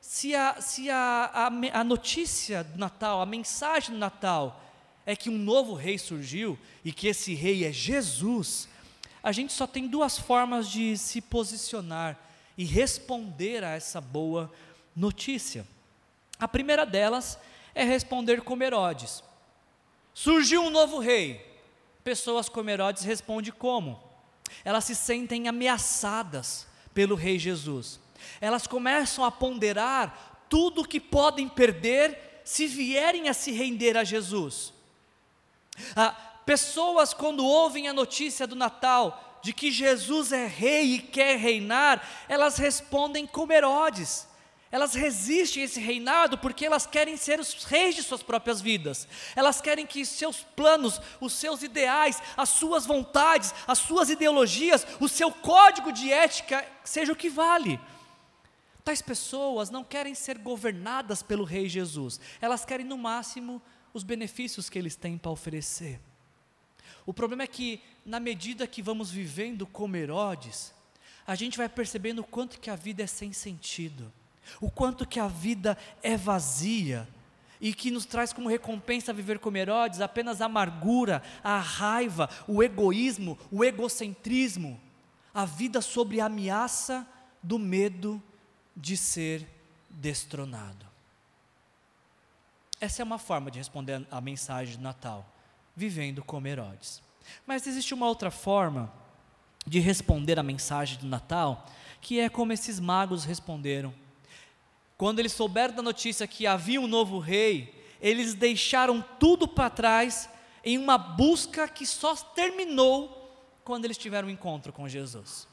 se a, se a, a, a notícia do Natal, a mensagem do Natal, é que um novo rei surgiu e que esse rei é Jesus, a gente só tem duas formas de se posicionar e responder a essa boa notícia. A primeira delas é responder como Herodes. Surgiu um novo rei. Pessoas como Herodes respondem como? Elas se sentem ameaçadas pelo rei Jesus elas começam a ponderar tudo o que podem perder se vierem a se render a Jesus. Ah, pessoas, quando ouvem a notícia do Natal, de que Jesus é rei e quer reinar, elas respondem como Herodes. Elas resistem a esse reinado porque elas querem ser os reis de suas próprias vidas. Elas querem que seus planos, os seus ideais, as suas vontades, as suas ideologias, o seu código de ética seja o que vale. Tais pessoas não querem ser governadas pelo Rei Jesus, elas querem no máximo os benefícios que eles têm para oferecer. O problema é que, na medida que vamos vivendo como Herodes, a gente vai percebendo o quanto que a vida é sem sentido, o quanto que a vida é vazia, e que nos traz como recompensa viver como Herodes apenas a amargura, a raiva, o egoísmo, o egocentrismo, a vida sobre a ameaça do medo de ser destronado. Essa é uma forma de responder a mensagem de Natal, vivendo como Herodes. Mas existe uma outra forma de responder a mensagem do Natal, que é como esses magos responderam. Quando eles souberam da notícia que havia um novo rei, eles deixaram tudo para trás em uma busca que só terminou quando eles tiveram um encontro com Jesus.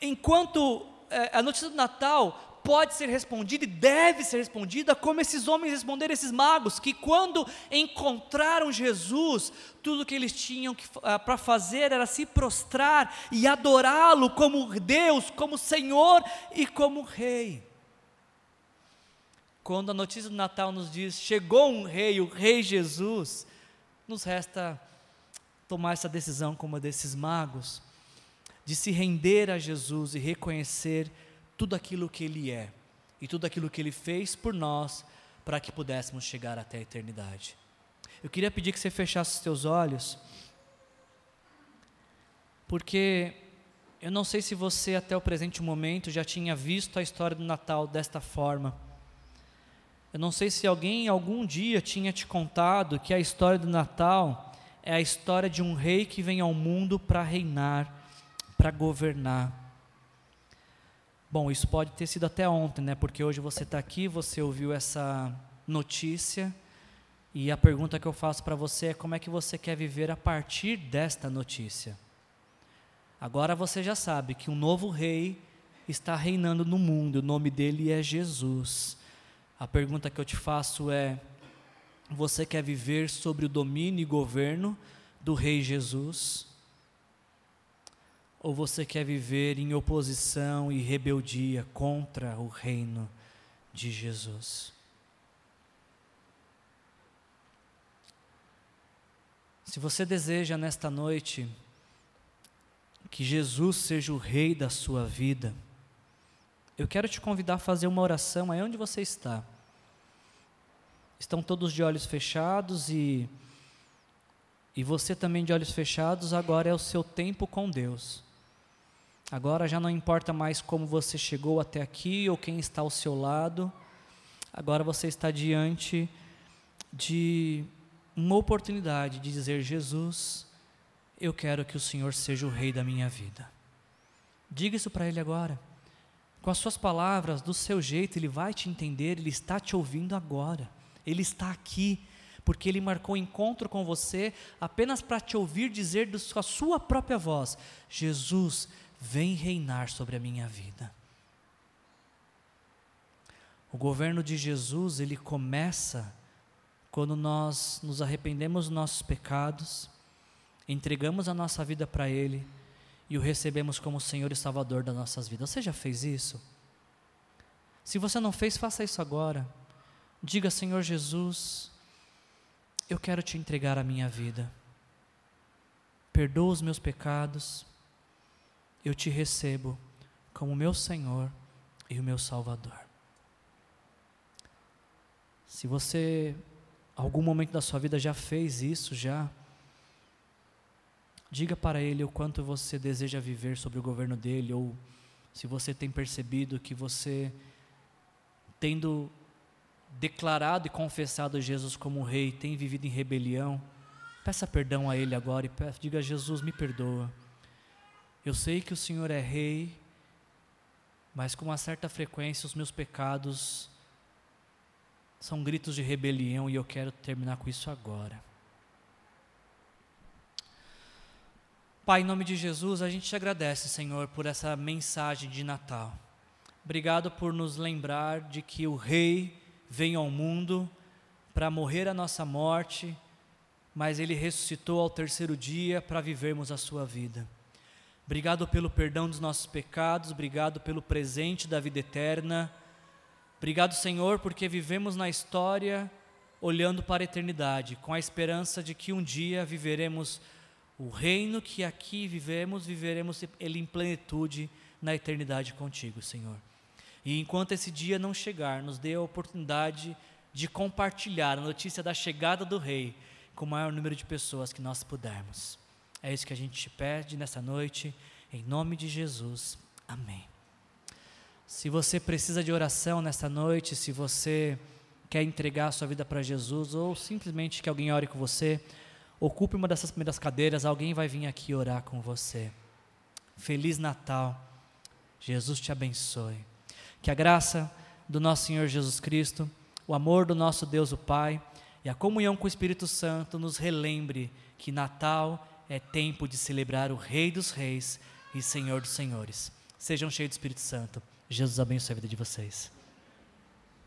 Enquanto a notícia do Natal pode ser respondida e deve ser respondida como esses homens responderam, esses magos, que quando encontraram Jesus, tudo que eles tinham uh, para fazer era se prostrar e adorá-lo como Deus, como Senhor e como Rei. Quando a notícia do Natal nos diz: chegou um rei, o Rei Jesus, nos resta tomar essa decisão como a desses magos de se render a Jesus e reconhecer tudo aquilo que Ele é e tudo aquilo que Ele fez por nós para que pudéssemos chegar até a eternidade. Eu queria pedir que você fechasse os seus olhos, porque eu não sei se você até o presente momento já tinha visto a história do Natal desta forma. Eu não sei se alguém algum dia tinha te contado que a história do Natal é a história de um rei que vem ao mundo para reinar para governar. Bom, isso pode ter sido até ontem, né? Porque hoje você está aqui, você ouviu essa notícia, e a pergunta que eu faço para você é como é que você quer viver a partir desta notícia. Agora você já sabe que um novo rei está reinando no mundo, o nome dele é Jesus. A pergunta que eu te faço é: você quer viver sobre o domínio e governo do Rei Jesus? Ou você quer viver em oposição e rebeldia contra o reino de Jesus? Se você deseja nesta noite que Jesus seja o Rei da sua vida, eu quero te convidar a fazer uma oração aí onde você está. Estão todos de olhos fechados e e você também de olhos fechados, agora é o seu tempo com Deus. Agora já não importa mais como você chegou até aqui ou quem está ao seu lado. Agora você está diante de uma oportunidade de dizer: Jesus, eu quero que o Senhor seja o rei da minha vida. Diga isso para Ele agora com as suas palavras, do seu jeito, ele vai te entender, ele está te ouvindo agora. Ele está aqui, porque ele marcou encontro com você apenas para te ouvir dizer com a sua própria voz: Jesus, vem reinar sobre a minha vida. O governo de Jesus, ele começa quando nós nos arrependemos dos nossos pecados, entregamos a nossa vida para Ele e o recebemos como Senhor e Salvador das nossas vidas. Você já fez isso? Se você não fez, faça isso agora. Diga, Senhor Jesus, eu quero te entregar a minha vida. Perdoa os meus pecados. Eu te recebo como meu Senhor e o meu Salvador. Se você, algum momento da sua vida já fez isso, já Diga para ele o quanto você deseja viver sobre o governo dele, ou se você tem percebido que você, tendo declarado e confessado Jesus como rei, tem vivido em rebelião, peça perdão a ele agora e diga: Jesus, me perdoa. Eu sei que o Senhor é rei, mas com uma certa frequência os meus pecados são gritos de rebelião e eu quero terminar com isso agora. Pai, em nome de Jesus, a gente te agradece, Senhor, por essa mensagem de Natal. Obrigado por nos lembrar de que o Rei veio ao mundo para morrer a nossa morte, mas ele ressuscitou ao terceiro dia para vivermos a sua vida. Obrigado pelo perdão dos nossos pecados, obrigado pelo presente da vida eterna. Obrigado, Senhor, porque vivemos na história olhando para a eternidade, com a esperança de que um dia viveremos o reino que aqui vivemos, viveremos ele em plenitude na eternidade contigo, Senhor. E enquanto esse dia não chegar, nos dê a oportunidade de compartilhar a notícia da chegada do Rei com o maior número de pessoas que nós pudermos. É isso que a gente te pede nessa noite, em nome de Jesus. Amém. Se você precisa de oração nessa noite, se você quer entregar a sua vida para Jesus ou simplesmente que alguém ore com você, Ocupe uma dessas primeiras cadeiras, alguém vai vir aqui orar com você. Feliz Natal. Jesus te abençoe. Que a graça do nosso Senhor Jesus Cristo, o amor do nosso Deus o Pai e a comunhão com o Espírito Santo nos relembre que Natal é tempo de celebrar o Rei dos Reis e Senhor dos Senhores. Sejam cheios do Espírito Santo. Jesus abençoe a vida de vocês.